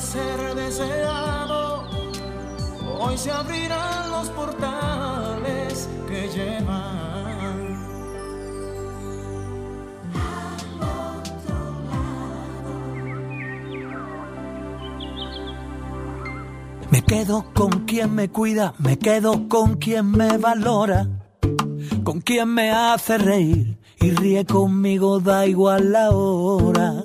Ser deseado, hoy se abrirán los portales que llevan. Me quedo con quien me cuida, me quedo con quien me valora, con quien me hace reír y ríe conmigo, da igual la hora.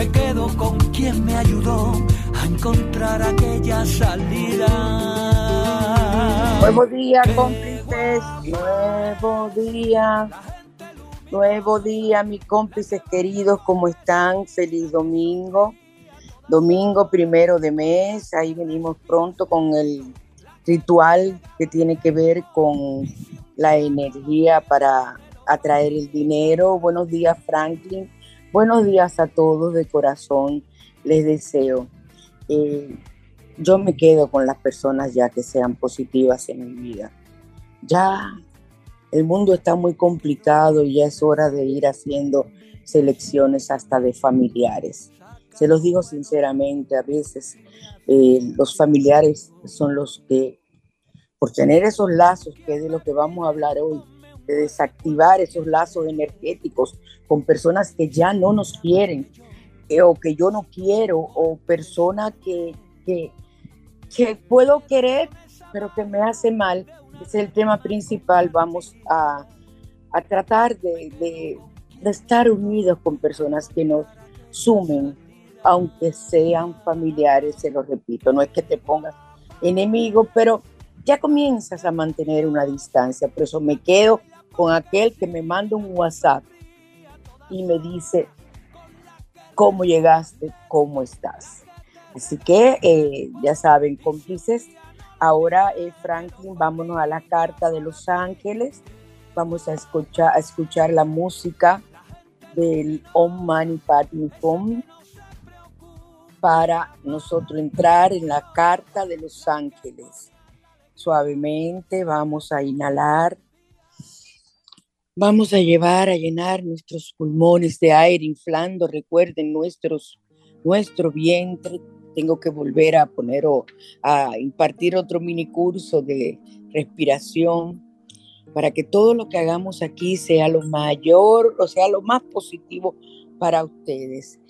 me quedo con quien me ayudó a encontrar aquella salida. Nuevo día, cómplices, nuevo día, nuevo día, mis cómplices queridos, ¿cómo están? Feliz domingo, domingo primero de mes, ahí venimos pronto con el ritual que tiene que ver con la energía para atraer el dinero. Buenos días, Franklin. Buenos días a todos de corazón, les deseo. Eh, yo me quedo con las personas ya que sean positivas en mi vida. Ya el mundo está muy complicado y ya es hora de ir haciendo selecciones hasta de familiares. Se los digo sinceramente, a veces eh, los familiares son los que, por tener esos lazos, que es de lo que vamos a hablar hoy, de desactivar esos lazos energéticos con personas que ya no nos quieren eh, o que yo no quiero o personas que, que, puedo querer pero que me hace mal. es el tema principal. Vamos a, a tratar de, de, de estar unidos con personas que nos sumen, aunque sean familiares, se lo repito, no es que te pongas enemigo, pero ya comienzas a mantener una distancia. Por eso me quedo con aquel que me manda un WhatsApp y me dice, ¿cómo llegaste? ¿Cómo estás? Así que eh, ya saben, cómplices. Ahora, eh, Franklin, vámonos a la carta de Los Ángeles. Vamos a escuchar, la música del Om Mani Padme Hum para nosotros entrar en la carta de Los Ángeles. Suavemente vamos a inhalar Vamos a llevar a llenar nuestros pulmones de aire, inflando, recuerden, nuestros, nuestro vientre. Tengo que volver a poner o a impartir otro mini curso de respiración para que todo lo que hagamos aquí sea lo mayor, o sea, lo más positivo para ustedes.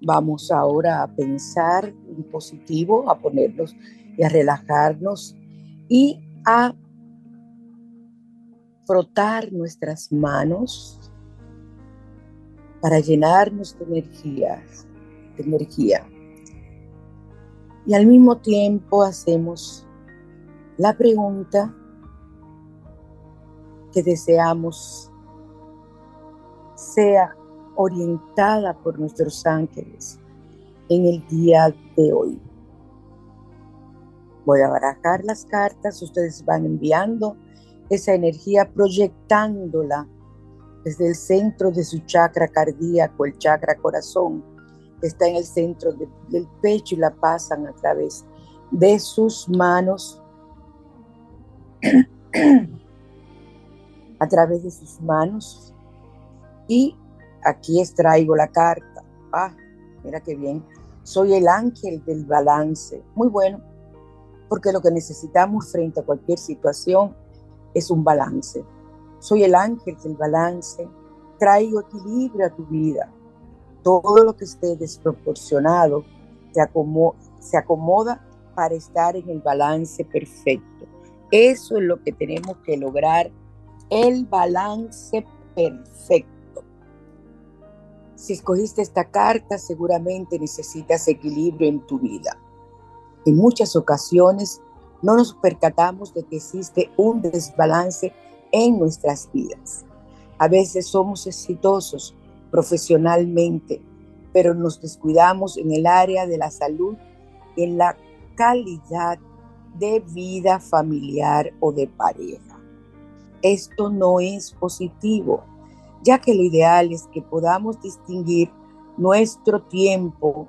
Vamos ahora a pensar en positivo, a ponernos y a relajarnos y a frotar nuestras manos para llenarnos de energía, de energía. Y al mismo tiempo hacemos la pregunta, que deseamos sea orientada por nuestros ángeles en el día de hoy. Voy a barajar las cartas, ustedes van enviando esa energía, proyectándola desde el centro de su chakra cardíaco, el chakra corazón, está en el centro del pecho y la pasan a través de sus manos, a través de sus manos. Y aquí extraigo la carta. Ah, mira qué bien. Soy el ángel del balance. Muy bueno, porque lo que necesitamos frente a cualquier situación es un balance. Soy el ángel del balance. Traigo equilibrio a tu vida. Todo lo que esté desproporcionado se acomoda, se acomoda para estar en el balance perfecto. Eso es lo que tenemos que lograr, el balance perfecto. Si escogiste esta carta, seguramente necesitas equilibrio en tu vida. En muchas ocasiones no nos percatamos de que existe un desbalance en nuestras vidas. A veces somos exitosos profesionalmente, pero nos descuidamos en el área de la salud, en la calidad de vida familiar o de pareja. Esto no es positivo, ya que lo ideal es que podamos distinguir nuestro tiempo,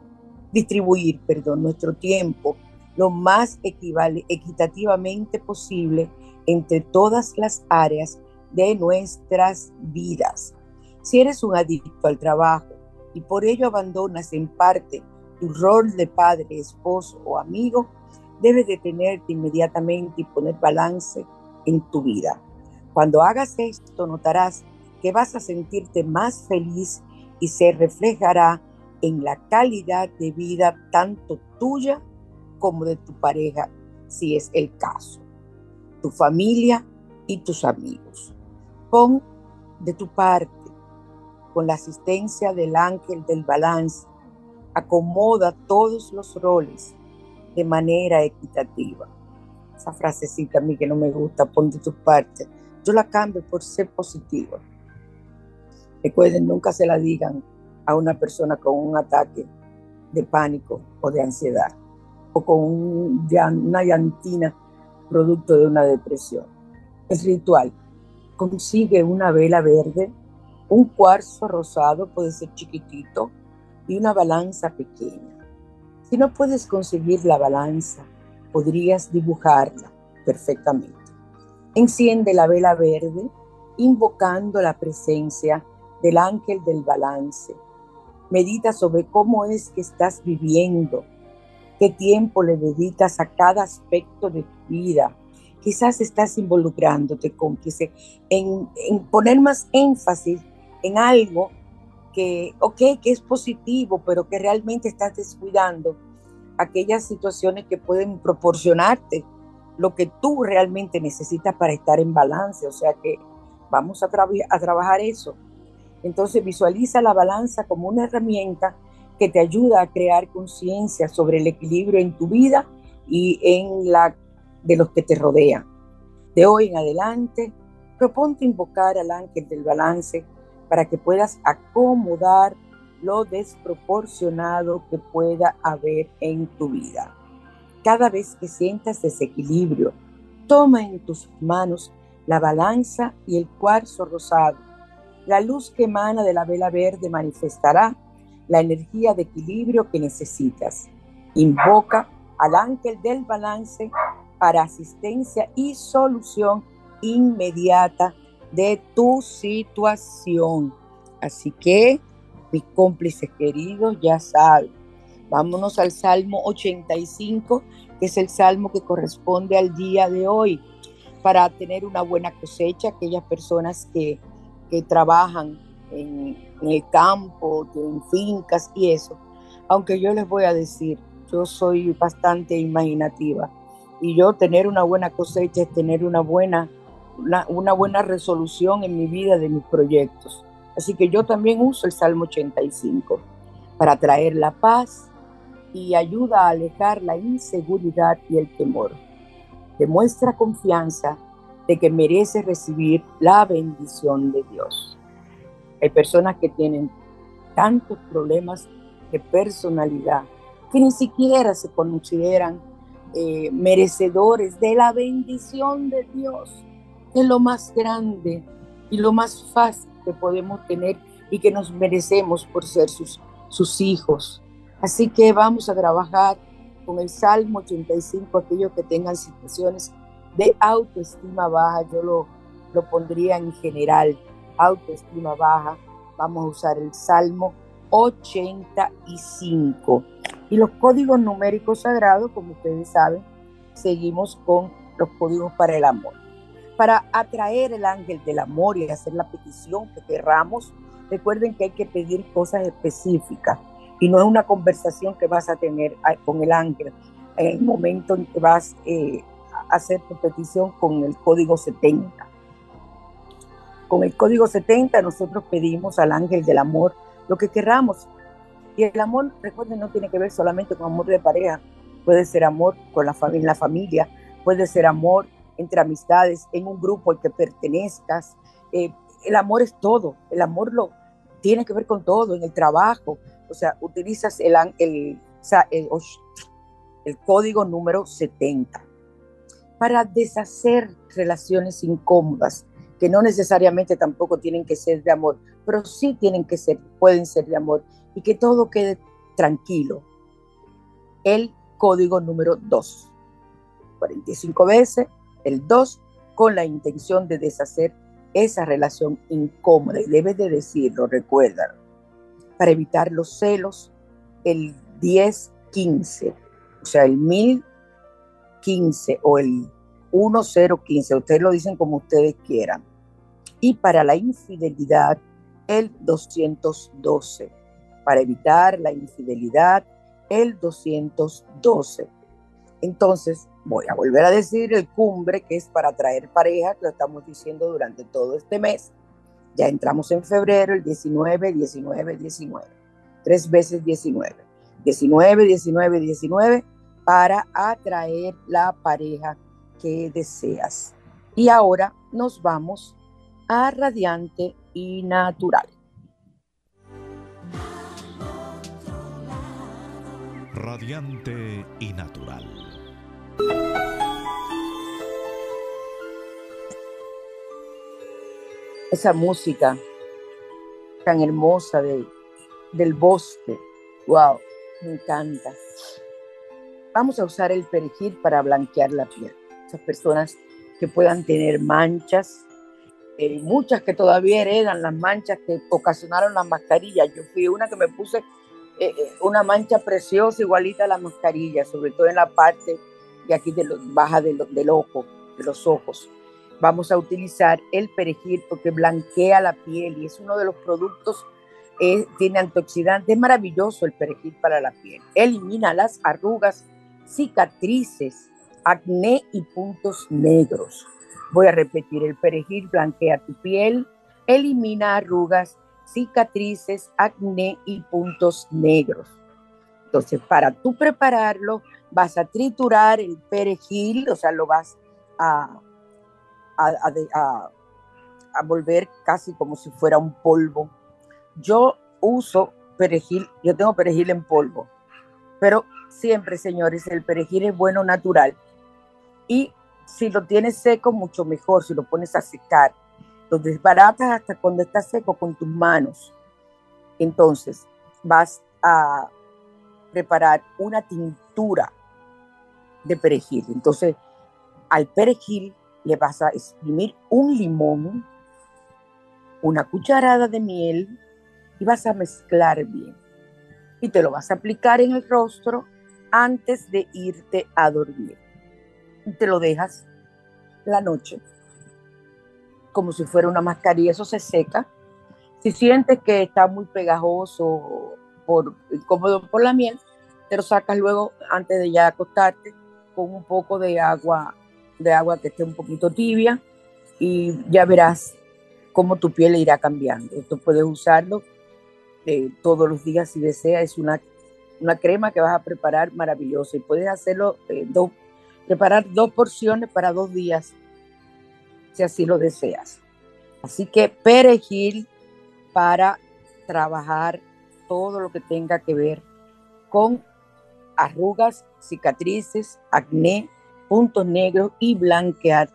distribuir, perdón, nuestro tiempo lo más equitativamente posible entre todas las áreas de nuestras vidas. Si eres un adicto al trabajo y por ello abandonas en parte tu rol de padre, esposo o amigo, debes detenerte inmediatamente y poner balance en tu vida. Cuando hagas esto, notarás que vas a sentirte más feliz y se reflejará en la calidad de vida tanto tuya como de tu pareja, si es el caso, tu familia y tus amigos. Pon de tu parte, con la asistencia del ángel del balance, acomoda todos los roles de manera equitativa. Esa frasecita a mí que no me gusta, pon de tu parte. Yo la cambio por ser positiva. Recuerden, nunca se la digan a una persona con un ataque de pánico o de ansiedad o con una llantina producto de una depresión. Es ritual. Consigue una vela verde, un cuarzo rosado, puede ser chiquitito, y una balanza pequeña. Si no puedes conseguir la balanza, podrías dibujarla perfectamente. Enciende la vela verde invocando la presencia del ángel del balance. Medita sobre cómo es que estás viviendo, qué tiempo le dedicas a cada aspecto de tu vida. Quizás estás involucrándote, en, en poner más énfasis en algo que, que es positivo, pero que realmente estás descuidando aquellas situaciones que pueden proporcionarte lo que tú realmente necesitas para estar en balance. O sea que vamos a, a trabajar eso. Entonces visualiza la balanza como una herramienta que te ayuda a crear conciencia sobre el equilibrio en tu vida y en la de los que te rodean. De hoy en adelante, proponte invocar al ángel del balance para que puedas acomodar lo desproporcionado que pueda haber en tu vida. Cada vez que sientas desequilibrio, toma en tus manos la balanza y el cuarzo rosado. La luz que emana de la vela verde manifestará la energía de equilibrio que necesitas. Invoca al ángel del balance para asistencia y solución inmediata de tu situación. Así que, mis cómplices queridos, ya saben, vámonos al Salmo 85, que es el salmo que corresponde al día de hoy, para tener una buena cosecha, aquellas personas que, que trabajan en, el campo, en fincas y eso. Aunque yo les voy a decir, yo soy bastante imaginativa y yo tener una buena cosecha es tener una buena una, buena resolución en mi vida de mis proyectos. Así que yo también uso el Salmo 85 para traer la paz y ayuda a alejar la inseguridad y el temor. Demuestra confianza de que mereces recibir la bendición de Dios. Hay personas que tienen tantos problemas de personalidad que ni siquiera se consideran eh, merecedores de la bendición de Dios, que es lo más grande y lo más fácil que podemos tener y que nos merecemos por ser sus, sus hijos. Así que vamos a trabajar con el Salmo 85, aquellos que tengan situaciones de autoestima baja, yo lo, lo pondría en general, autoestima baja, vamos a usar el Salmo 85. Y los códigos numéricos sagrados, como ustedes saben, seguimos con los códigos para el amor. Para atraer el ángel del amor y hacer la petición que querramos, recuerden que hay que pedir cosas específicas y no es una conversación que vas a tener con el ángel en el momento en que vas eh, a hacer tu petición con el código 70. Con el código 70 nosotros pedimos al ángel del amor lo que querramos. Y el amor, recuerden, no tiene que ver solamente con amor de pareja, puede ser amor con la, familia, la familia, puede ser amor entre amistades, en un grupo al que pertenezcas. Eh, el amor es todo, el amor lo tiene que ver con todo, en el trabajo, o sea, utilizas el, el, el, el código número 70 para deshacer relaciones incómodas, que no necesariamente tampoco tienen que ser de amor, pero sí tienen que ser, pueden ser de amor, y que todo quede tranquilo. El código número 2. 45 veces el 2 con la intención de deshacer esa relación incómoda. Y debes de decirlo, recuerda, para evitar los celos, el 10-15, o sea, el 1015 o el 1015, ustedes lo dicen como ustedes quieran. Y para la infidelidad, el 212. Para evitar la infidelidad, el 212. Entonces, voy a volver a decir el cumbre, que es para traer pareja, que lo estamos diciendo durante todo este mes. Ya entramos en febrero, el 19, 19, 19. Tres veces 19. 19, 19, 19 para atraer la pareja que deseas. Y ahora nos vamos a radiante y natural. Radiante y natural. esa música tan hermosa de, del bosque. Wow, me encanta. Vamos a usar el perejil para blanquear la piel. Esas personas que puedan tener manchas, eh, muchas que todavía heredan las manchas que ocasionaron las mascarillas. Yo fui una que me puse eh, eh, una mancha preciosa igualita a la mascarilla, sobre todo en la parte de aquí de baja del ojo, de los ojos vamos a utilizar el perejil porque blanquea la piel y es uno de los productos, eh, tiene antioxidantes, es maravilloso el perejil para la piel. Elimina las arrugas, cicatrices, acné y puntos negros. Voy a repetir, el perejil blanquea tu piel, elimina arrugas, cicatrices, acné y puntos negros. Entonces, para tú prepararlo, vas a triturar el perejil, o sea, lo vas a a, volver casi como si fuera un polvo. Yo uso perejil, yo tengo perejil en polvo, pero siempre, señores, el perejil es bueno natural. Y si lo tienes seco, mucho mejor, si lo pones a secar. Lo desbaratas hasta cuando está seco con tus manos. Entonces, vas a preparar una tintura de perejil. Entonces, al perejil le vas a exprimir un limón, una cucharada de miel y vas a mezclar bien. Y te lo vas a aplicar en el rostro antes de irte a dormir. Y te lo dejas la noche, como si fuera una mascarilla, eso se seca. Si sientes que está muy pegajoso, por, incómodo por la miel, te lo sacas luego antes de ya acostarte con un poco de agua de agua que esté un poquito tibia y ya verás cómo tu piel irá cambiando. Esto puedes usarlo eh, todos los días si deseas. Es una, una crema que vas a preparar maravillosa y puedes hacerlo, eh, preparar dos porciones para dos días si así lo deseas. Así que perejil para trabajar todo lo que tenga que ver con arrugas, cicatrices, acné, puntos negros y blanquear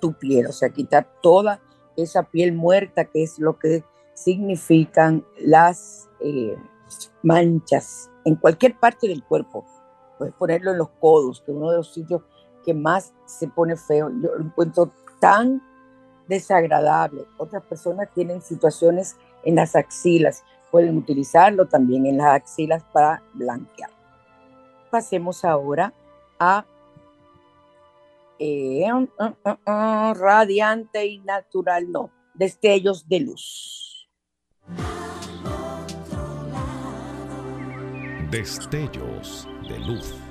tu piel, o sea, quitar toda esa piel muerta que es lo que significan las eh, manchas en cualquier parte del cuerpo. Puedes ponerlo en los codos, que es uno de los sitios que más se pone feo. Yo lo encuentro tan desagradable. Otras personas tienen situaciones en las axilas. Pueden utilizarlo también en las axilas para blanquear. Pasemos ahora a eh, radiante y natural, no, destellos de luz. Destellos de luz.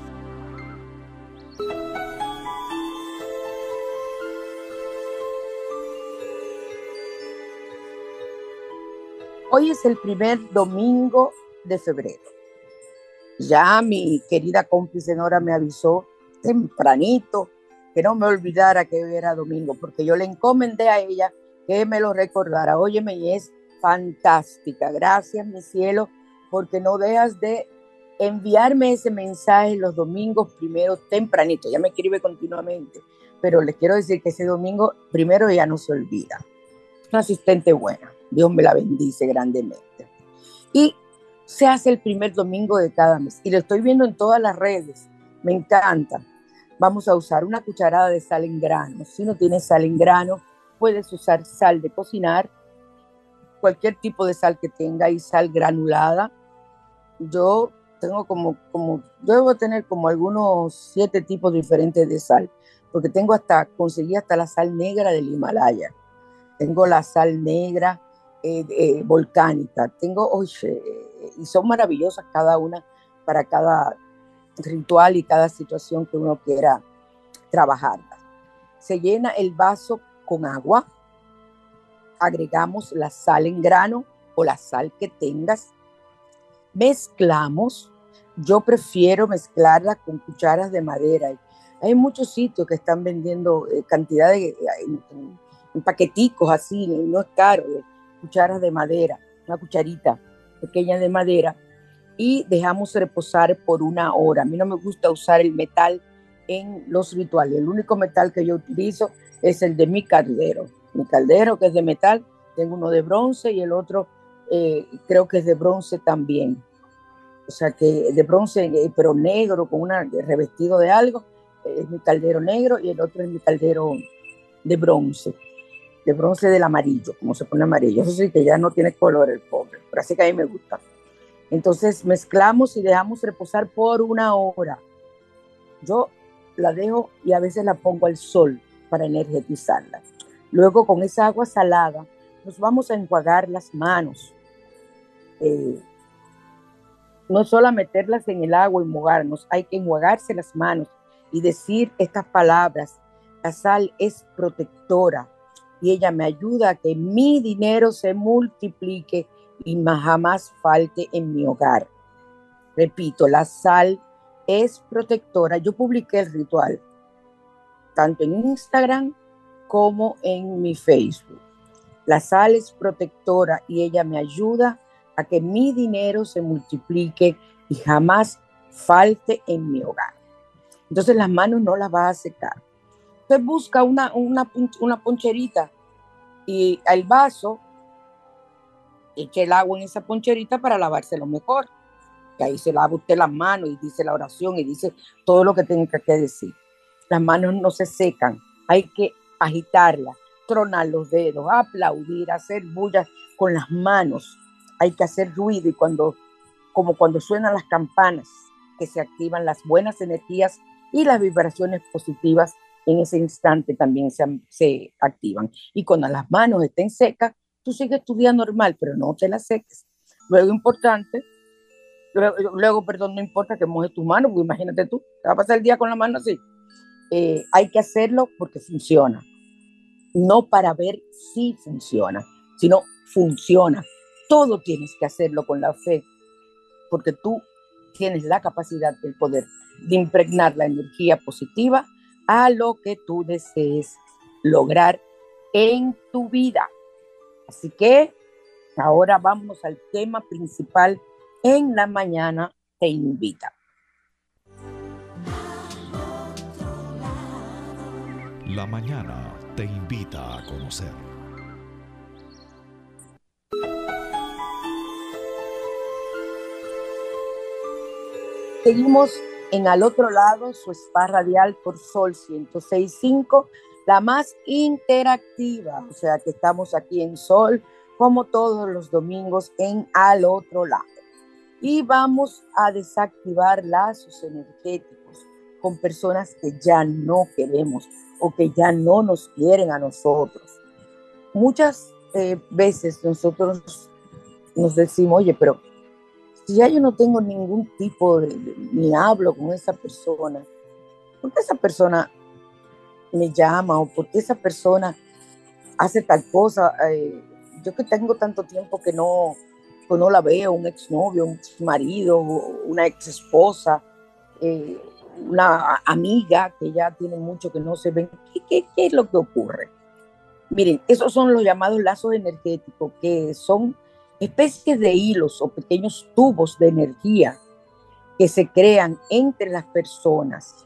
Hoy es el primer domingo de febrero. Ya mi querida cómplice Nora me avisó tempranito que no me olvidara que hoy era domingo, porque yo le encomendé a ella que me lo recordara. Óyeme, y es fantástica. Gracias, mi cielo, porque no dejas de enviarme ese mensaje los domingos primero tempranito. Ya me escribe continuamente, pero les quiero decir que ese domingo primero ya no se olvida. Una asistente buena. Dios me la bendice grandemente. Y se hace el primer domingo de cada mes. Y lo estoy viendo en todas las redes. Me encanta vamos a usar una cucharada de sal en grano. Si no tienes sal en grano, puedes usar sal de cocinar, cualquier tipo de sal que tenga y sal granulada. Yo tengo como, como, debo tener como algunos siete tipos diferentes de sal, porque tengo hasta, conseguí hasta la sal negra del Himalaya. Tengo la sal negra eh, eh, volcánica. Tengo, oye, y son maravillosas cada una para cada ritual y cada situación que uno quiera trabajar. Se llena el vaso con agua, agregamos la sal en grano o la sal que tengas, mezclamos. Yo prefiero mezclarla con cucharas de madera. Hay muchos sitios que están vendiendo eh, cantidad de en, paqueticos así, no es caro, cucharas de madera, una cucharita pequeña de madera y dejamos reposar por una hora. A mí no me gusta usar el metal en los rituales. El único metal que yo utilizo es el de mi caldero. Mi caldero que es de metal, tengo uno de bronce y el otro eh, creo que es de bronce también. O sea que de bronce, eh, pero negro, con una revestido de algo, eh, es mi caldero negro y el otro es mi caldero de bronce, de bronce del amarillo, como se pone amarillo. Eso sí que ya no tiene color el pobre, pero así que a mí me gusta. Entonces mezclamos y dejamos reposar por una hora. Yo la dejo y a veces la pongo al sol para energetizarla. Luego con esa agua salada nos vamos a enjuagar las manos. Eh, no solo a meterlas en el agua y mojarnos, hay que enjuagarse las manos y decir estas palabras. La sal es protectora y ella me ayuda a que mi dinero se multiplique y jamás falte en mi hogar. Repito, la sal es protectora. Yo publiqué el ritual tanto en Instagram como en mi Facebook. La sal es protectora y ella me ayuda a que mi dinero se multiplique y jamás falte en mi hogar. Entonces las manos no las va a secar. Usted busca una, una, una poncherita y el vaso eche el agua en esa poncherita para lavárselo mejor. Que ahí se lava usted las manos y dice la oración y dice todo lo que tenga que decir. Las manos no se secan, hay que agitarlas, tronar los dedos, aplaudir, hacer bullas con las manos. Hay que hacer ruido y cuando, como cuando suenan las campanas, que se activan las buenas energías y las vibraciones positivas en ese instante también se, se activan. Y cuando las manos estén secas, tú sigues tu día normal, pero no te la seques. Luego, importante, luego, perdón, no importa que mojes tus manos, porque imagínate tú, te va a pasar el día con la mano así. Eh, hay que hacerlo porque funciona. No para ver si funciona, sino funciona. Todo tienes que hacerlo con la fe, porque tú tienes la capacidad, el poder de impregnar la energía positiva a lo que tú desees lograr en tu vida. Así que ahora vamos al tema principal en la mañana te invita. La mañana te invita a conocer. Seguimos en al otro lado su spa radial por Sol 106.5, la más interactiva, o sea que estamos aquí en Sol como todos los domingos en al otro lado. Y vamos a desactivar lazos energéticos con personas que ya no queremos o que ya no nos quieren a nosotros. Muchas eh, veces nosotros nos decimos, oye, pero si ya yo no tengo ningún tipo de, ni hablo con esa persona, ¿por qué esa persona me llama o por qué esa persona hace tal cosa? Eh, yo que tengo tanto tiempo que no, no la veo, un exnovio, un ex marido, una ex esposa, eh, una amiga que ya tiene mucho que no se ven. ¿Qué, qué es lo que ocurre? Miren, esos son los llamados lazos energéticos, que son especies de hilos o pequeños tubos de energía que se crean entre las personas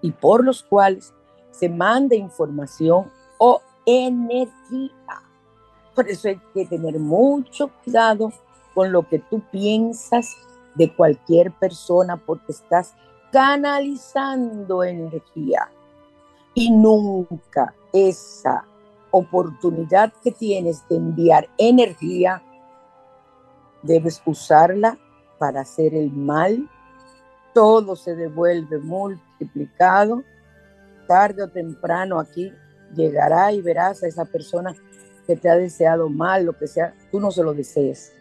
y por los cuales se manda información o energía. Por eso hay que tener mucho cuidado con lo que tú piensas de cualquier persona porque estás canalizando energía. Y nunca esa oportunidad que tienes de enviar energía debes usarla para hacer el mal. Todo se devuelve multiplicado. Tarde o temprano aquí llegará y verás a esa persona que te ha deseado mal, lo que sea, tú no se lo desees,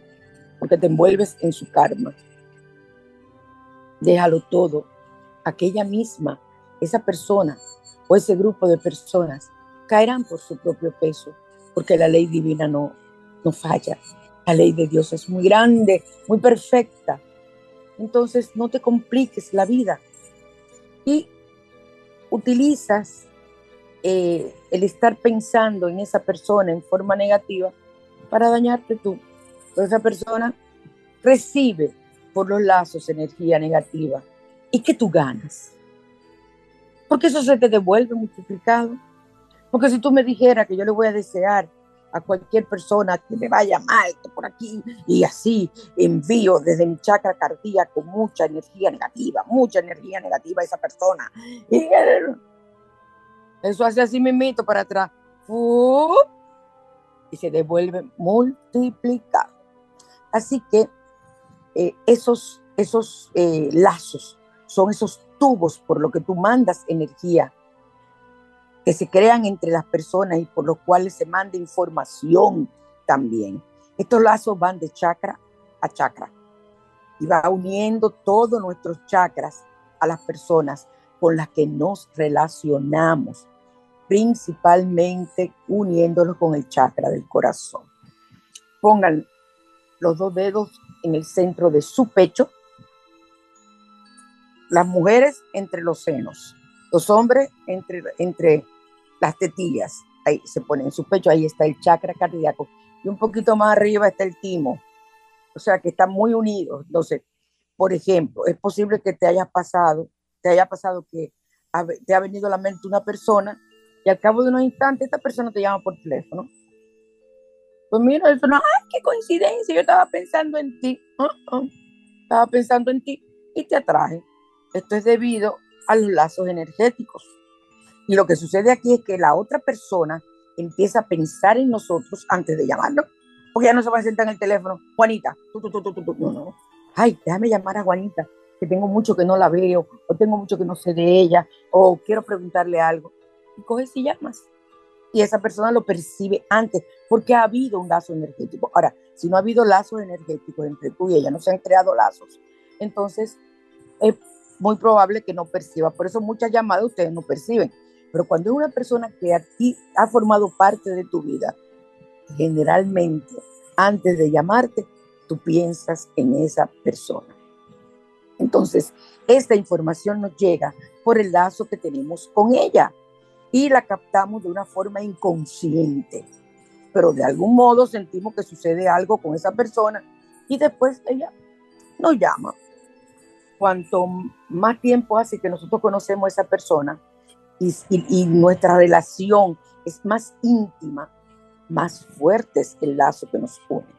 porque te envuelves en su karma. Déjalo todo. Aquella misma, esa persona o ese grupo de personas caerán por su propio peso, porque la ley divina no, no falla. La ley de Dios es muy grande, muy perfecta. Entonces no te compliques la vida y utilizas eh, el estar pensando en esa persona en forma negativa para dañarte tú. esa persona recibe por los lazos energía negativa. ¿Y qué tú ganas? Porque eso se te devuelve multiplicado. Porque si tú me dijeras que yo le voy a desear a cualquier persona que me vaya mal, por aquí y así envío desde mi chakra cardíaco mucha energía negativa, mucha energía negativa a esa persona. Y eso hace así mito para atrás. Y se devuelve multiplicado. Así que eh, esos, esos eh, lazos son esos tubos por lo que tú mandas energía que se crean entre las personas y por los cuales se manda información también. Estos lazos van de chakra a chakra y va uniendo todos nuestros chakras a las personas con las que nos relacionamos, principalmente uniéndolos con el chakra del corazón. Pongan los dos dedos en el centro de su pecho, las mujeres entre los senos, los hombres entre, entre las tetillas, ahí se pone en su pecho, ahí está el chakra cardíaco, y un poquito más arriba está el timo, o sea que están muy unidos. Entonces, por ejemplo, es posible que te haya pasado, te haya pasado que te ha venido a la mente una persona y al cabo de unos instantes esta persona te llama por teléfono. Pues mira, eso no, ¡ay, qué coincidencia! Yo estaba pensando en ti, uh-uh. estaba pensando en ti y te atraje. Esto es debido a los lazos energéticos. Y lo que sucede aquí es que la otra persona empieza a pensar en nosotros antes de llamarlo, porque ya no se va a sentar en el teléfono, Juanita, no, no. ay, déjame llamar a Juanita, que tengo mucho que no la veo, o tengo mucho que no sé de ella, o quiero preguntarle algo. Y coges y llamas. Y esa persona lo percibe antes, porque ha habido un lazo energético. Ahora, si no ha habido lazos energéticos entre tú y ella, no se han creado lazos, entonces es muy probable que no perciba. Por eso muchas llamadas ustedes no perciben pero cuando es una persona que a ti ha formado parte de tu vida, generalmente antes de llamarte, tú piensas en esa persona. Entonces, esta información nos llega por el lazo que tenemos con ella. y la captamos de una forma inconsciente. Pero de algún modo sentimos que sucede algo con esa persona y después ella nos llama. Cuanto más tiempo hace que nosotros conocemos a esa persona y, y nuestra relación es más íntima, más fuerte es el lazo que nos une.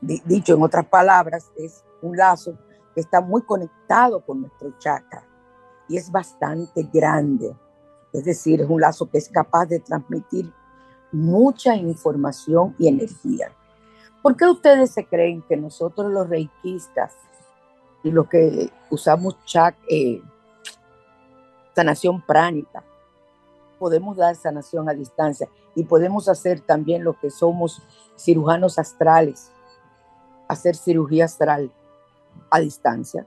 Dicho en otras palabras, es un lazo que está muy conectado con nuestro chakra y es bastante grande. Es decir, es un lazo que es capaz de transmitir mucha información y energía. ¿Por qué ustedes se creen que nosotros los reikistas y los que usamos chak, eh, sanación pránica, podemos dar sanación a distancia y podemos hacer también lo que somos cirujanos astrales, hacer cirugía astral a distancia.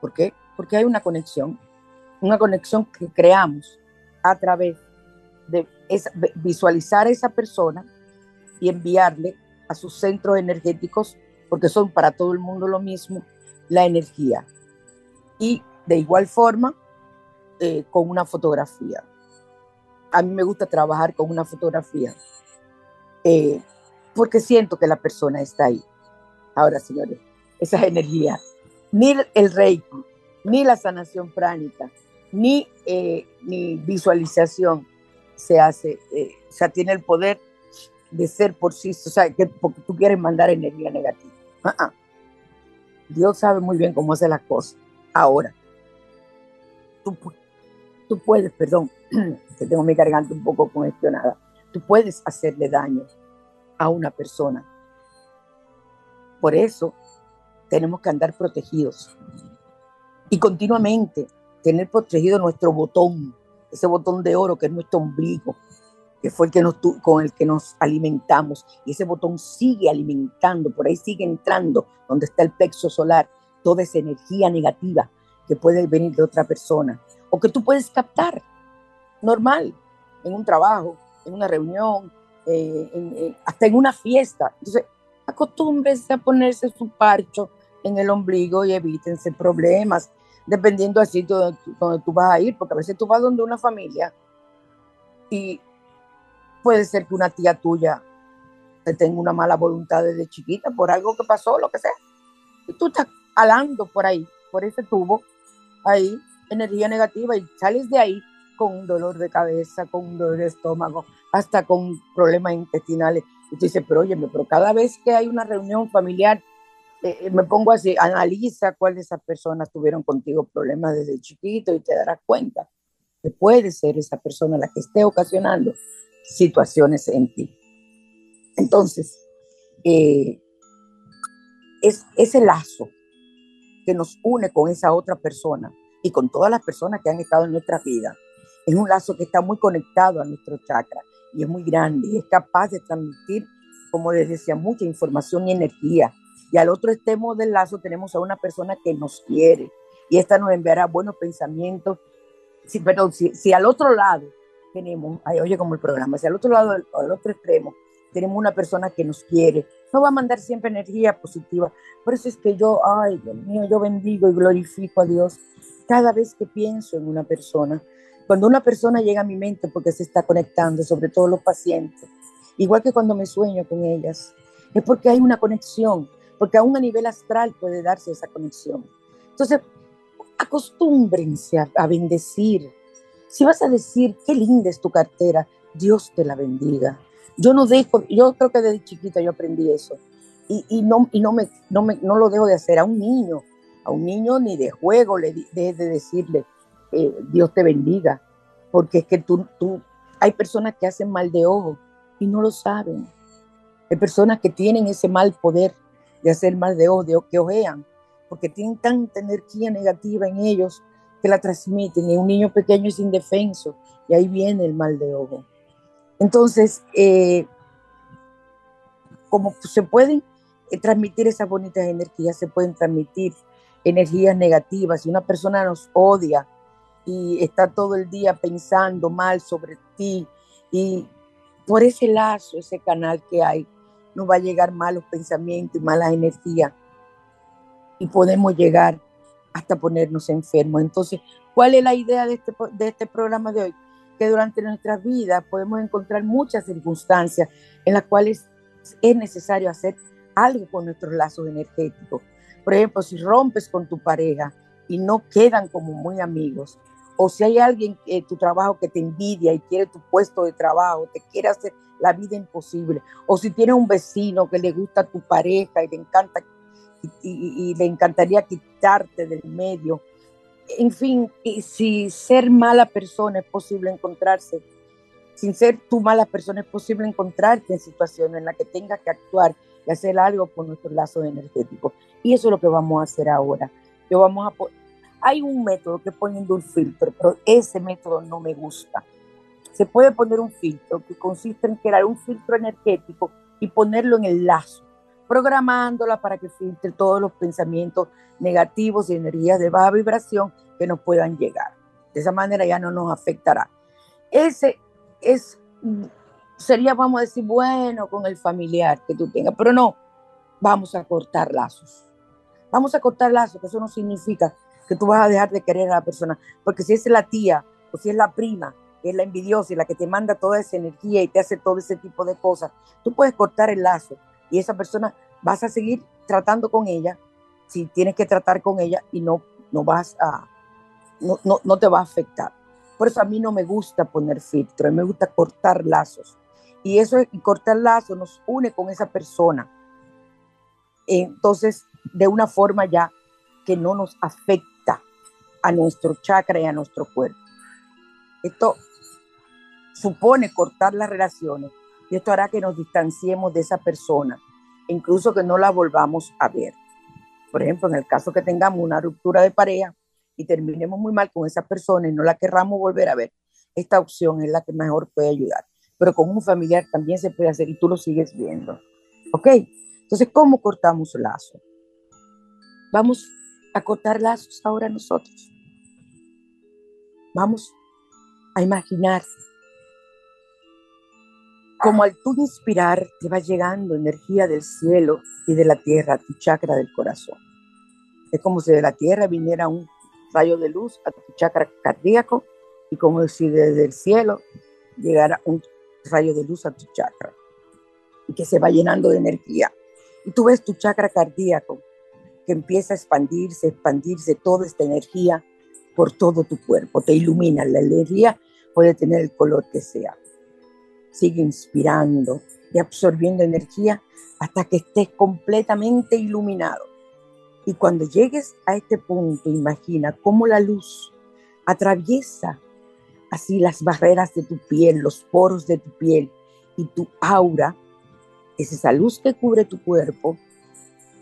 ¿Por qué? Porque hay una conexión, una conexión que creamos a través de visualizar a esa persona y enviarle a sus centros energéticos, porque son para todo el mundo lo mismo, la energía. Y de igual forma, eh, con una fotografía. A mí me gusta trabajar con una fotografía, eh, porque siento que la persona está ahí. Ahora, señores, esa energía, ni el reiki, ni la sanación pránica, ni, eh, ni visualización se hace, eh, o sea, tiene el poder de ser por sí, o sea, que porque tú quieres mandar energía negativa. Ah, ah. Dios sabe muy bien cómo hace las cosas. Ahora, tú, tú puedes, perdón, que tengo mi garganta un poco congestionada, tú puedes hacerle daño a una persona. Por eso tenemos que andar protegidos y continuamente tener protegido nuestro botón, ese botón de oro que es nuestro ombligo, que fue el que nos, con el que nos alimentamos. Y ese botón sigue alimentando, por ahí sigue entrando, donde está el plexo solar, toda esa energía negativa que puede venir de otra persona o que tú puedes captar normal en un trabajo, en una reunión, eh, hasta en una fiesta. Entonces, acostúmbrense a ponerse su parcho en el ombligo y evítense problemas dependiendo del sitio donde, tú vas a ir, porque a veces tú vas donde una familia y puede ser que una tía tuya te tenga una mala voluntad desde chiquita por algo que pasó, lo que sea. Y tú estás alando por ahí, por ese tubo, ahí, energía negativa, y sales de ahí con un dolor de cabeza, con un dolor de estómago, hasta con problemas intestinales. Y tú dices, pero oye, pero cada vez que hay una reunión familiar, eh, eh, me pongo así, analiza cuáles de esas personas tuvieron contigo problemas desde chiquito y te darás cuenta que puede ser esa persona la que esté ocasionando situaciones en ti. Entonces, eh, es ese lazo que nos une con esa otra persona y con todas las personas que han estado en nuestra vida, es un lazo que está muy conectado a nuestro chakra y es muy grande y es capaz de transmitir, como les decía, mucha información y energía y al otro extremo del lazo tenemos a una persona que nos quiere y esta nos enviará buenos pensamientos. Sí, perdón, si, si al otro lado tenemos, ay, oye como el programa, si al otro lado, al otro extremo, tenemos una persona que nos quiere, no va a mandar siempre energía positiva. Por eso es que yo, ay, Dios mío, yo bendigo y glorifico a Dios cada vez que pienso en una persona. Cuando una persona llega a mi mente porque se está conectando, sobre todo los pacientes, igual que cuando me sueño con ellas, es porque hay una conexión porque aún a nivel astral puede darse esa conexión. Entonces, acostúmbrense a, bendecir. Si vas a decir, qué linda es tu cartera, Dios te la bendiga. Yo no dejo, yo creo que desde chiquita yo aprendí eso. Y, no, y no, me, no, me, no lo dejo de hacer a un niño. A un niño ni de juego le de, de decirle, eh, Dios te bendiga. Porque es que tú, tú, hay personas que hacen mal de ojo y no lo saben. Hay personas que tienen ese mal poder de hacer mal de odio, que ojean, porque tienen tanta energía negativa en ellos que la transmiten. Y un niño pequeño es indefenso, y ahí viene el mal de ojo. Entonces, eh, como se pueden eh, transmitir esas bonitas energías, se pueden transmitir energías negativas. Si una persona nos odia y está todo el día pensando mal sobre ti, y por ese lazo, ese canal que hay, nos va a llegar malos pensamientos y malas energías y podemos llegar hasta ponernos enfermos. Entonces, ¿cuál es la idea de este, de este programa de hoy? que durante nuestras vidas podemos encontrar muchas circunstancias en las cuales es necesario hacer algo con nuestros lazos energéticos. Por ejemplo, si rompes con tu pareja y no quedan como muy amigos, o si hay alguien en tu trabajo que te envidia y quiere tu puesto de trabajo, te quiere hacer la vida imposible, o si tienes un vecino que le gusta a tu pareja y le encanta y, le encantaría quitarte del medio, en fin, si ser mala persona es posible encontrarse, sin ser tu mala persona es posible encontrarte en situaciones en las que tengas que actuar y hacer algo con nuestros lazos energéticos. Y eso es lo que vamos a hacer ahora. Yo vamos a hay un método que poniendo un filtro, pero ese método no me gusta. Se puede poner un filtro que consiste en crear un filtro energético y ponerlo en el lazo, programándola para que filtre todos los pensamientos negativos y energías de baja vibración que nos puedan llegar. De esa manera ya no nos afectará. Ese es, sería, vamos a decir, bueno con el familiar que tú tengas, pero no, vamos a cortar lazos. Vamos a cortar lazos, que eso no significa que tú vas a dejar de querer a la persona, porque si es la tía o si es la prima, que es la envidiosa y la que te manda toda esa energía y te hace todo ese tipo de cosas, tú puedes cortar el lazo y esa persona vas a seguir tratando con ella si tienes que tratar con ella y no, no vas a, no, no, no te va a afectar. Por eso a mí no me gusta poner filtro, me gusta cortar lazos. Y eso, y cortar lazos nos une con esa persona. Entonces, de una forma ya que no nos afecta a nuestro chakra y a nuestro cuerpo. Esto supone cortar las relaciones y esto hará que nos distanciemos de esa persona, incluso que no la volvamos a ver. Por ejemplo, en el caso que tengamos una ruptura de pareja y terminemos muy mal con esa persona y no la querramos volver a ver, esta opción es la que mejor puede ayudar. Pero con un familiar también se puede hacer y tú lo sigues viendo. ¿Ok? Entonces, ¿cómo cortamos lazo? Vamos a cortar lazos ahora nosotros. Vamos a imaginar como al tú inspirar te va llegando energía del cielo y de la tierra a tu chakra del corazón. Es como si de la tierra viniera un rayo de luz a tu chakra cardíaco y como si desde el cielo llegara un rayo de luz a tu chakra y que se va llenando de energía. Y tú ves tu chakra cardíaco que empieza a expandirse, expandirse toda esta energía por todo tu cuerpo, te ilumina. La energía puede tener el color que sea. Sigue inspirando y absorbiendo energía hasta que estés completamente iluminado. Y cuando llegues a este punto, imagina cómo la luz atraviesa así las barreras de tu piel, los poros de tu piel y tu aura, es esa luz que cubre tu cuerpo,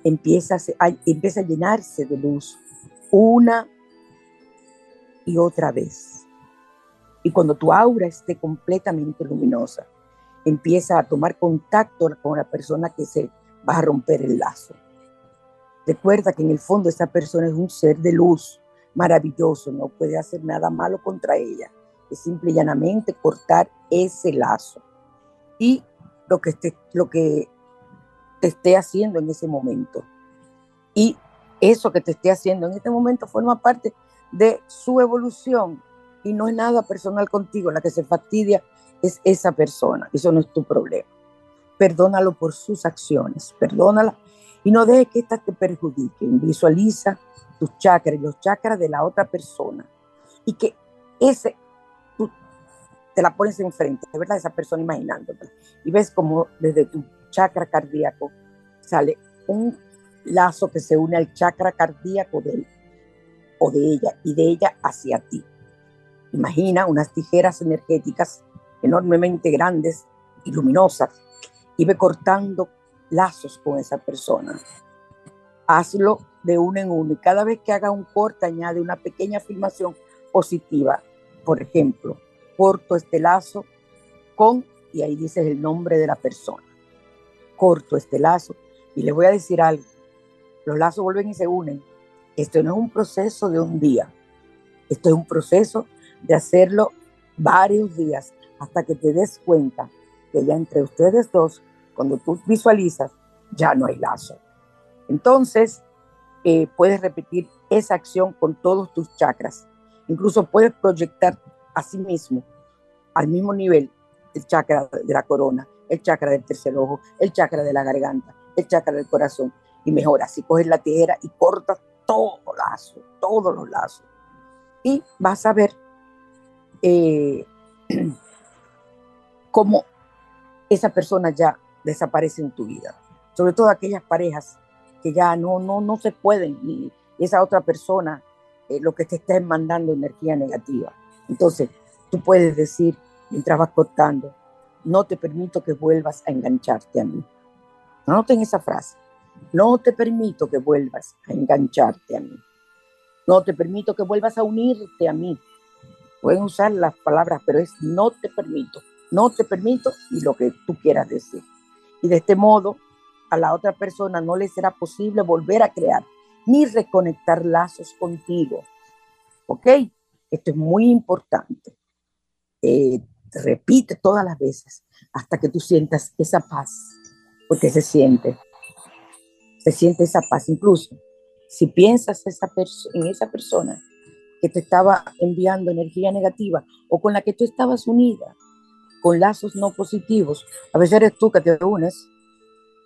empieza a, empieza a llenarse de luz una y otra vez. Y cuando tu aura esté completamente luminosa, empieza a tomar contacto con la persona que se va a romper el lazo. Recuerda que en el fondo esa persona es un ser de luz maravilloso, no puede hacer nada malo contra ella. Simple y llanamente cortar ese lazo. Y lo que, esté, lo que te esté haciendo en ese momento. Y eso que te esté haciendo en este momento forma parte de su evolución y no es nada personal contigo. La que se fastidia es esa persona. Eso no es tu problema. Perdónalo por sus acciones, perdónala y no dejes que éstas te perjudiquen. Visualiza tus chakras y los chakras de la otra persona. Y que ese, te la pones enfrente, de verdad, esa persona imaginándote. Y ves como desde tu chakra cardíaco sale un lazo que se une al chakra cardíaco de él o de ella y de ella hacia ti. Imagina unas tijeras energéticas enormemente grandes y luminosas y ve cortando lazos con esa persona. Hazlo de uno en uno y cada vez que haga un corte añade una pequeña afirmación positiva. Por ejemplo, corto este lazo con, y ahí dices el nombre de la persona. Corto este lazo y les voy a decir algo. Los lazos vuelven y se unen. Esto no es un proceso de un día. Esto es un proceso de hacerlo varios días hasta que te des cuenta que ya entre ustedes dos cuando tú visualizas, ya no hay lazo. Entonces, eh, puedes repetir esa acción con todos tus chakras. Incluso puedes proyectar a sí mismo al mismo nivel el chakra de la corona, el chakra del tercer ojo, el chakra de la garganta, el chakra del corazón. Y mejor así coges la tijera y cortas todo lazo, todos los lazos. Y vas a ver eh, cómo esa persona ya desaparece en tu vida. Sobre todo aquellas parejas que ya no, no, no se pueden y esa otra persona eh, lo que te está mandando energía negativa. Entonces, tú puedes decir, mientras vas cortando, no te permito que vuelvas a engancharte a mí. Anoten esa frase. No te permito que vuelvas a engancharte a mí. No te permito que vuelvas a unirte a mí. Pueden usar las palabras, pero es no te permito. No te permito y lo que tú quieras decir. Y de este modo, a la otra persona no le será posible volver a crear ni reconectar lazos contigo. ¿Ok? Esto es muy importante. Eh, repite todas las veces hasta que tú sientas esa paz, porque se siente, se siente esa paz. Incluso si piensas esa en esa persona que te estaba enviando energía negativa o con la que tú estabas unida, con lazos no positivos, a veces eres tú que te unes,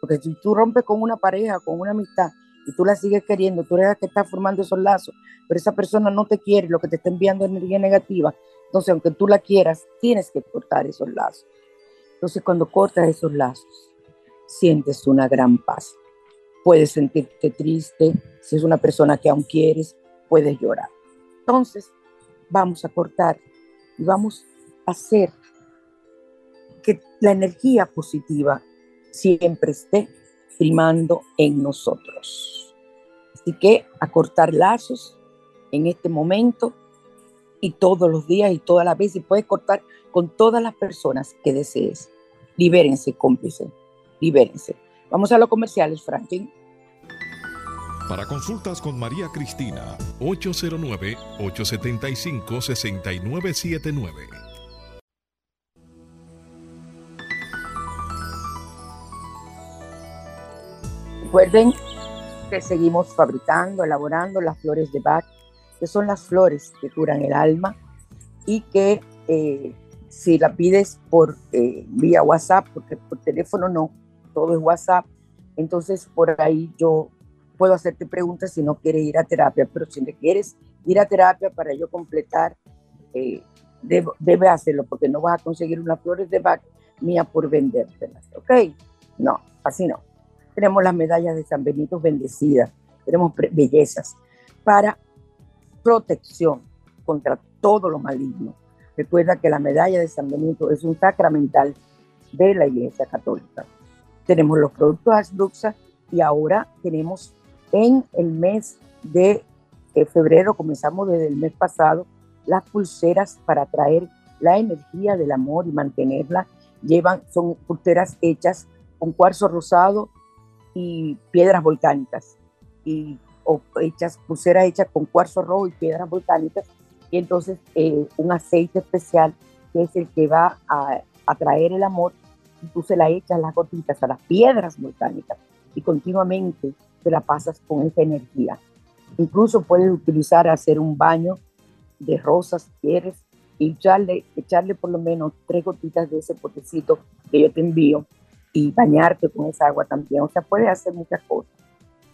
porque si tú rompes con una pareja, con una amistad, y tú la sigues queriendo, tú eres la que está formando esos lazos, pero esa persona no te quiere, lo que te está enviando energía negativa, entonces aunque tú la quieras, tienes que cortar esos lazos. Entonces cuando cortas esos lazos, sientes una gran paz. Puedes sentirte triste, si es una persona que aún quieres, puedes llorar. Entonces, vamos a cortar y vamos a hacer que la energía positiva siempre esté primando en nosotros. Así que a cortar lazos en este momento y todos los días y todas las veces, y puedes cortar con todas las personas que desees. Libérense, cómplice, libérense. Vamos a los comerciales, Franklin. Para consultas con María Cristina, 809-875-6979. Recuerden que seguimos fabricando, elaborando las flores de Bach, que son las flores que curan el alma y que eh, si la pides por eh, vía WhatsApp, porque por teléfono no, todo es WhatsApp, entonces por ahí yo puedo hacerte preguntas si no quieres ir a terapia, pero si le quieres ir a terapia para yo completar, eh, debe, hacerlo, porque no vas a conseguir unas flores de Bach mía por vendértelas, ¿ok? No, así no tenemos las medallas de San Benito bendecidas, tenemos bellezas para protección contra todo lo maligno. Recuerda que la medalla de San Benito es un sacramental de la Iglesia Católica. Tenemos los productos Asbruxa y ahora tenemos en el mes de eh, febrero, comenzamos desde el mes pasado, las pulseras para traer la energía del amor y mantenerla. Llevan, son pulseras hechas con cuarzo rosado y piedras volcánicas y o hechas pulseras hechas con cuarzo rojo y piedras volcánicas y entonces eh, un aceite especial que es el que va a atraer el amor tú se la echas las gotitas a las piedras volcánicas y continuamente te la pasas con esa energía. Incluso puedes utilizar hacer un baño de rosas si quieres y echarle, echarle por lo menos tres gotitas de ese potecito que yo te envío y bañarte con esa agua también. O sea, puedes hacer muchas cosas,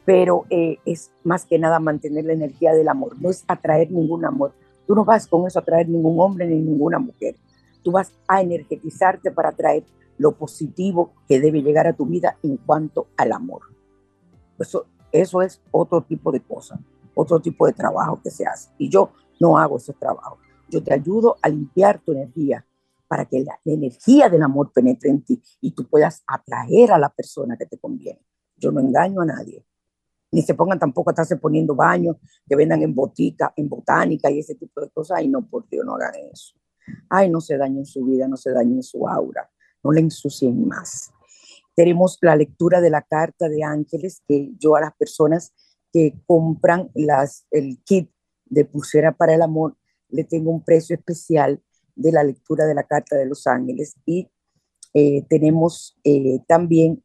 pero eh, es más que nada mantener la energía del amor, no es atraer ningún amor. Tú no vas con eso a atraer ningún hombre ni ninguna mujer. Tú vas a energetizarte para atraer lo positivo que debe llegar a tu vida en cuanto al amor. Eso, eso es otro tipo de cosa, otro tipo de trabajo que se hace. Y yo no hago ese trabajo. Yo te ayudo a limpiar tu energía, para que la, energía del amor penetre en ti y tú puedas atraer a la persona que te conviene. Yo no engaño a nadie. Ni se pongan tampoco a estarse poniendo baños que vendan en botica, en botánica y ese tipo de cosas. Ay, no, por Dios, no hagan eso. Ay, no se dañen su vida, no se dañen su aura, no le ensucien más. Tenemos la lectura de la carta de ángeles que yo a las personas que compran las, el kit de pulsera para el amor le tengo un precio especial de la lectura de la Carta de los Ángeles y eh, tenemos eh, también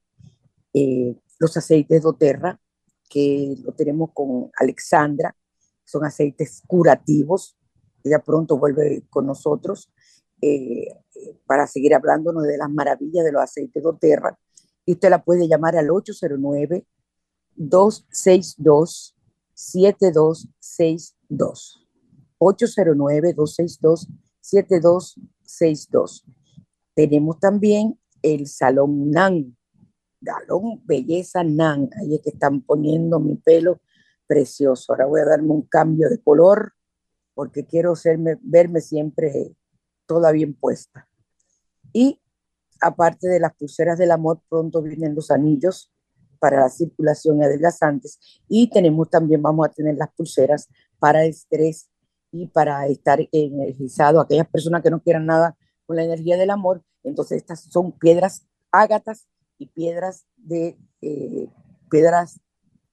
eh, los aceites doTERRA, que lo tenemos con Alexandra, son aceites curativos, ella pronto vuelve con nosotros, para seguir hablándonos de las maravillas de los aceites de Oterra. Y usted la puede llamar al 809-262-7262. 809-262-7262. Tenemos también el Salón NAN, Galón Belleza NAN. Ahí es que están poniendo mi pelo precioso. Ahora voy a darme un cambio de color porque quiero verme siempre toda bien puesta. Y aparte de las pulseras del amor, pronto vienen los anillos para la circulación y adelgazantes. Y tenemos también, vamos a tener las pulseras para estrés y para estar energizado. Aquellas personas que no quieran nada con la energía del amor, entonces estas son piedras ágatas y piedras de, eh, piedras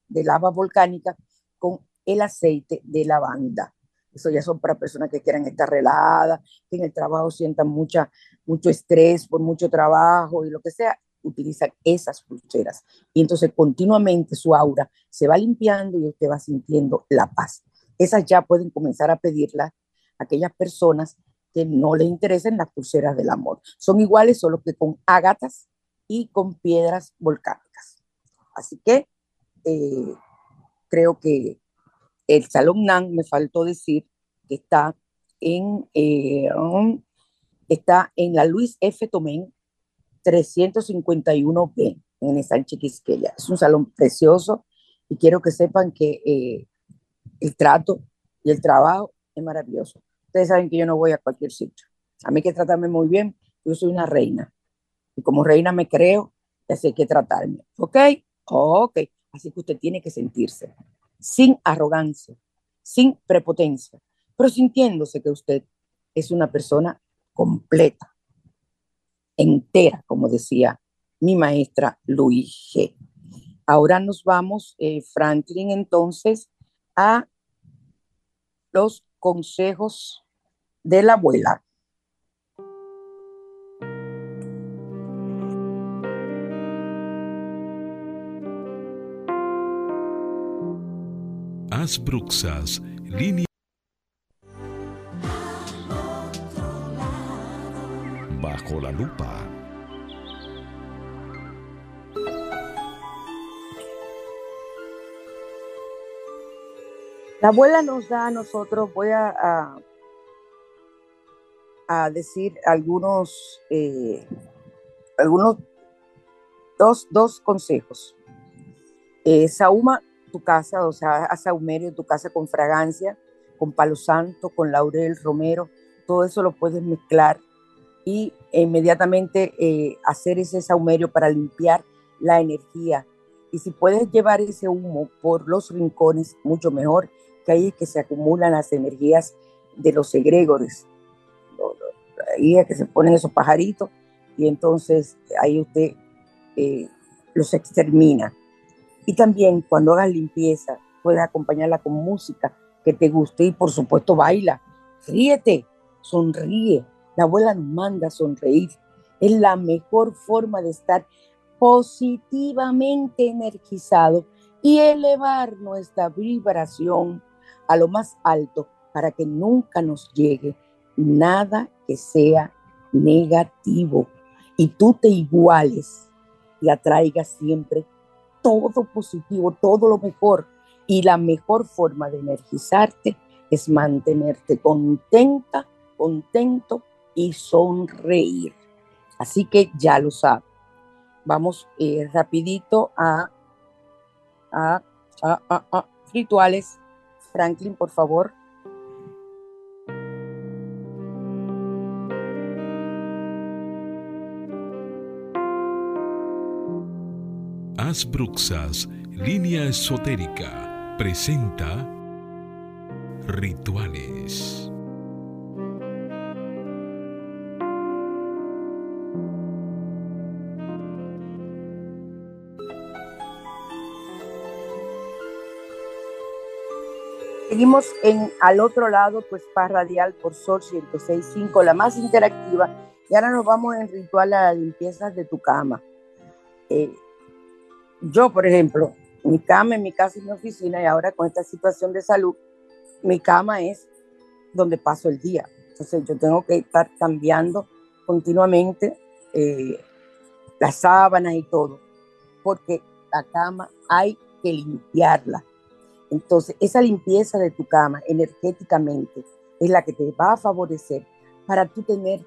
de lava volcánica con el aceite de lavanda. Eso ya son para personas que quieran estar relajadas, que en el trabajo sientan mucha, mucho estrés por mucho trabajo y lo que sea, utilizan esas pulseras. Y entonces continuamente su aura se va limpiando y usted va sintiendo la paz. Esas ya pueden comenzar a pedirlas aquellas personas que no le interesen las pulseras del amor. Son iguales, solo que con ágatas y con piedras volcánicas. Así que eh, creo que el Salón NAN, me faltó decir, que está en, eh, está en la Luis F. Tomén 351B, en el Sánchez. Es un salón precioso y quiero que sepan que eh, el trato y el trabajo es maravilloso. Ustedes saben que yo no voy a cualquier sitio. A mí hay que tratarme muy bien, yo soy una reina. Y como reina me creo, así hay que tratarme. ¿Ok? Ok. Así que usted tiene que sentirse sin arrogancia, sin prepotencia, pero sintiéndose que usted es una persona completa, entera, como decía mi maestra Luis G. Ahora nos vamos, eh, Franklin, entonces, a los consejos de la abuela. Bruxas, línea. Bajo la lupa. La abuela nos da a nosotros, voy a, a, decir algunos, eh, algunos dos, dos consejos. Eh, Sauma tu casa, o sea, haz saumerio tu casa con fragancia, con palo santo, con laurel, romero, todo eso lo puedes mezclar y inmediatamente eh, hacer ese saumerio para limpiar la energía. Y si puedes llevar ese humo por los rincones, mucho mejor, que es que se acumulan las energías de los egregores. Ahí es que se ponen esos pajaritos y entonces ahí usted eh, los extermina. Y también cuando hagas limpieza, puedes acompañarla con música que te guste y por supuesto baila. Ríete, sonríe. La abuela nos manda sonreír. Es la mejor forma de estar positivamente energizado y elevar nuestra vibración a lo más alto para que nunca nos llegue nada que sea negativo y tú te iguales y atraigas siempre todo positivo, todo lo mejor. Y la mejor forma de energizarte es mantenerte contenta, contento y sonreír. Así que ya lo sabes. Vamos eh, rapidito a, a, a, a rituales. Franklin, por favor. Bruxas, línea esotérica, presenta Rituales. Seguimos en al otro lado, pues para radial por Sol 106.5, la más interactiva. Y ahora nos vamos en ritual a la limpieza de tu cama. Eh, yo, por ejemplo, mi cama en mi casa y mi oficina, y ahora con esta situación de salud, mi cama es donde paso el día. Entonces yo tengo que estar cambiando continuamente eh, las sábanas y todo, porque la cama hay que limpiarla. Entonces esa limpieza de tu cama energéticamente es la que te va a favorecer para tú tener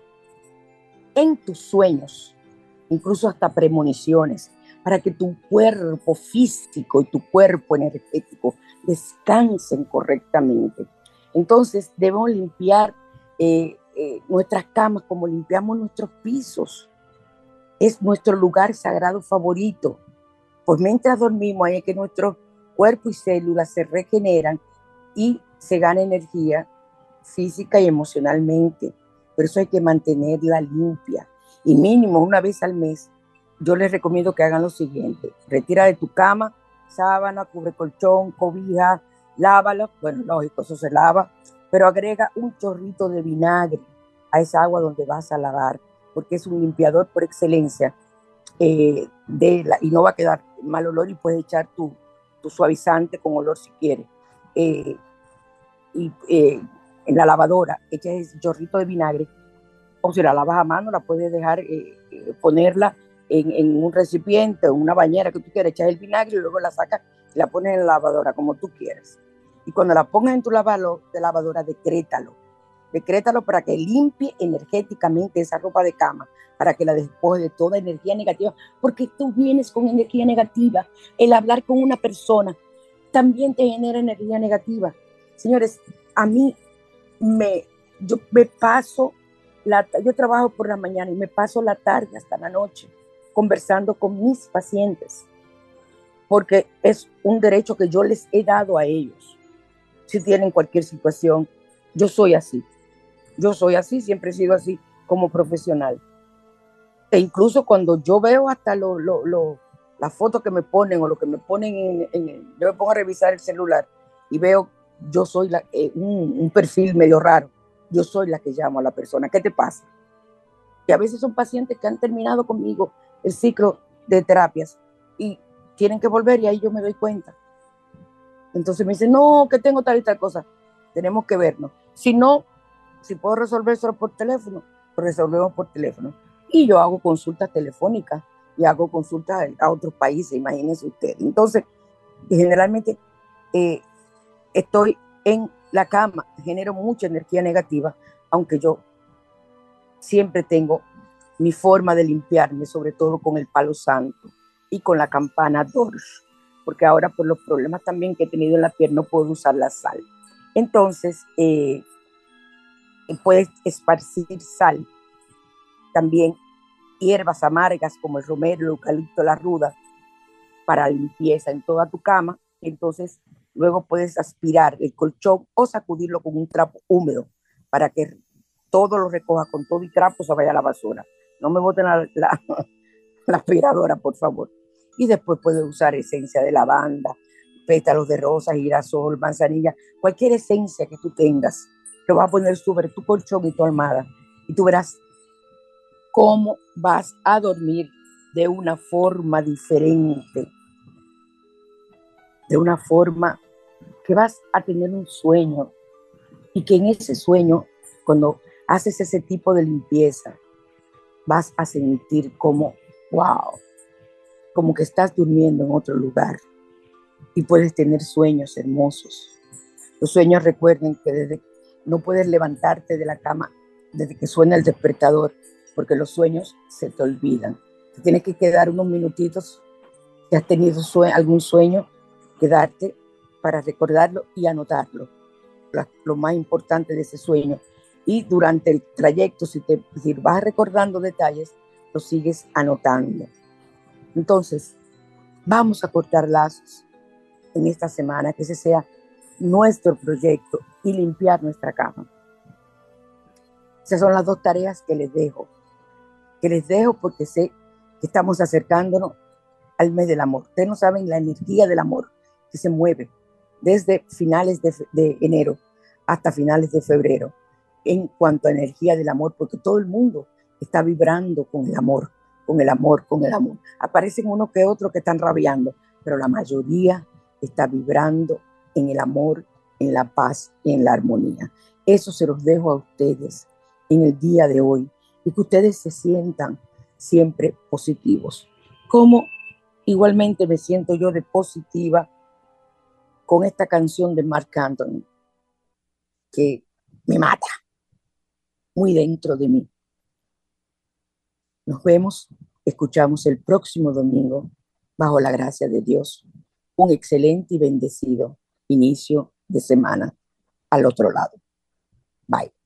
en tus sueños, incluso hasta premoniciones, para que tu cuerpo físico y tu cuerpo energético descansen correctamente. Entonces debemos limpiar eh, eh, nuestras camas como limpiamos nuestros pisos. Es nuestro lugar sagrado favorito. Pues mientras dormimos es que nuestro cuerpo y células se regeneran y se gana energía física y emocionalmente. Por eso hay que mantenerla limpia. Y mínimo una vez al mes, yo les recomiendo que hagan lo siguiente. Retira de tu cama, sábana, cubre colchón, cobija, lávala. Bueno, lógico, eso se lava. Pero agrega un chorrito de vinagre a esa agua donde vas a lavar, porque es un limpiador por excelencia. Eh, de la, y no va a quedar mal olor y puedes echar tu, tu suavizante con olor si quieres. Eh, y eh, en la lavadora echas ese chorrito de vinagre, o si la lavas a mano, la puedes dejar, ponerla en, en, un recipiente o una bañera que tú quieras, echas el vinagre y luego la sacas y la pones en la lavadora como tú quieras. Y cuando la pongas en tu lavalo, de lavadora, decrétalo. Decrétalo para que limpie energéticamente esa ropa de cama, para que la despoje de toda energía negativa, porque tú vienes con energía negativa. El hablar con una persona también te genera energía negativa. Señores, a mí me, yo me paso, la, yo trabajo por la mañana y me paso la tarde hasta la noche conversando con mis pacientes, porque es un derecho que yo les he dado a ellos. Si tienen cualquier situación, yo soy así. Yo soy así, siempre he sido así como profesional. E incluso cuando yo veo hasta lo, las fotos que me ponen o lo que me ponen en, yo me pongo a revisar el celular y veo, yo soy eh, un, un perfil medio raro. Yo soy la que llamo a la persona. ¿Qué te pasa? Que a veces son pacientes que han terminado conmigo el ciclo de terapias y tienen que volver y ahí yo me doy cuenta. Entonces me dicen, no, que tengo tal y tal cosa. Tenemos que vernos. Si no, si puedo resolver solo por teléfono, pues resolvemos por teléfono. Y yo hago consultas telefónicas y hago consultas a otros países, imagínense ustedes. Entonces, generalmente eh, estoy en la cama, genero mucha energía negativa, aunque yo siempre tengo mi forma de limpiarme, sobre todo con el palo santo y con la campana Dorsch, porque ahora por los problemas también que he tenido en la piel no puedo usar la sal. Entonces, eh, puedes esparcir sal, también hierbas amargas como el romero, el eucalipto, la ruda, para limpieza en toda tu cama. Entonces, luego puedes aspirar el colchón o sacudirlo con un trapo húmedo para que todo lo recoja con todo y trapo se vaya a la basura no me boten la, la, aspiradora, por favor. Y después puedes usar esencia de lavanda, pétalos de rosa, girasol, manzanilla, cualquier esencia que tú tengas. Lo vas a poner sobre tu colchón y tu almohada. Y tú verás cómo vas a dormir de una forma diferente. De una forma que vas a tener un sueño. Y que en ese sueño, cuando haces ese tipo de limpieza, vas a sentir como, wow, como que estás durmiendo en otro lugar y puedes tener sueños hermosos. Los sueños recuerden que desde, no puedes levantarte de la cama desde que suena el despertador, porque los sueños se te olvidan. Tienes que quedar unos minutitos, si has tenido algún sueño, quedarte para recordarlo y anotarlo. lo más importante de ese sueño y durante el trayecto, si, te, si vas recordando detalles, lo sigues anotando. Entonces, vamos a cortar lazos en esta semana, que ese sea nuestro proyecto y limpiar nuestra cama. Esas son las dos tareas que les dejo. Que les dejo porque sé que estamos acercándonos al mes del amor. Ustedes no saben la energía del amor que se mueve desde finales de, enero hasta finales de febrero en cuanto a energía del amor, porque todo el mundo está vibrando con el amor, con el amor, con el amor. Aparecen uno que otro que están rabiando, pero la mayoría está vibrando en el amor, en la paz y en la armonía. Eso se los dejo a ustedes en el día de hoy y que ustedes se sientan siempre positivos. Como igualmente me siento yo de positiva con esta canción de Mark Anthony, que me mata muy dentro de mí. Nos vemos, escuchamos el próximo domingo bajo la gracia de Dios. Un excelente y bendecido inicio de semana al otro lado. Bye.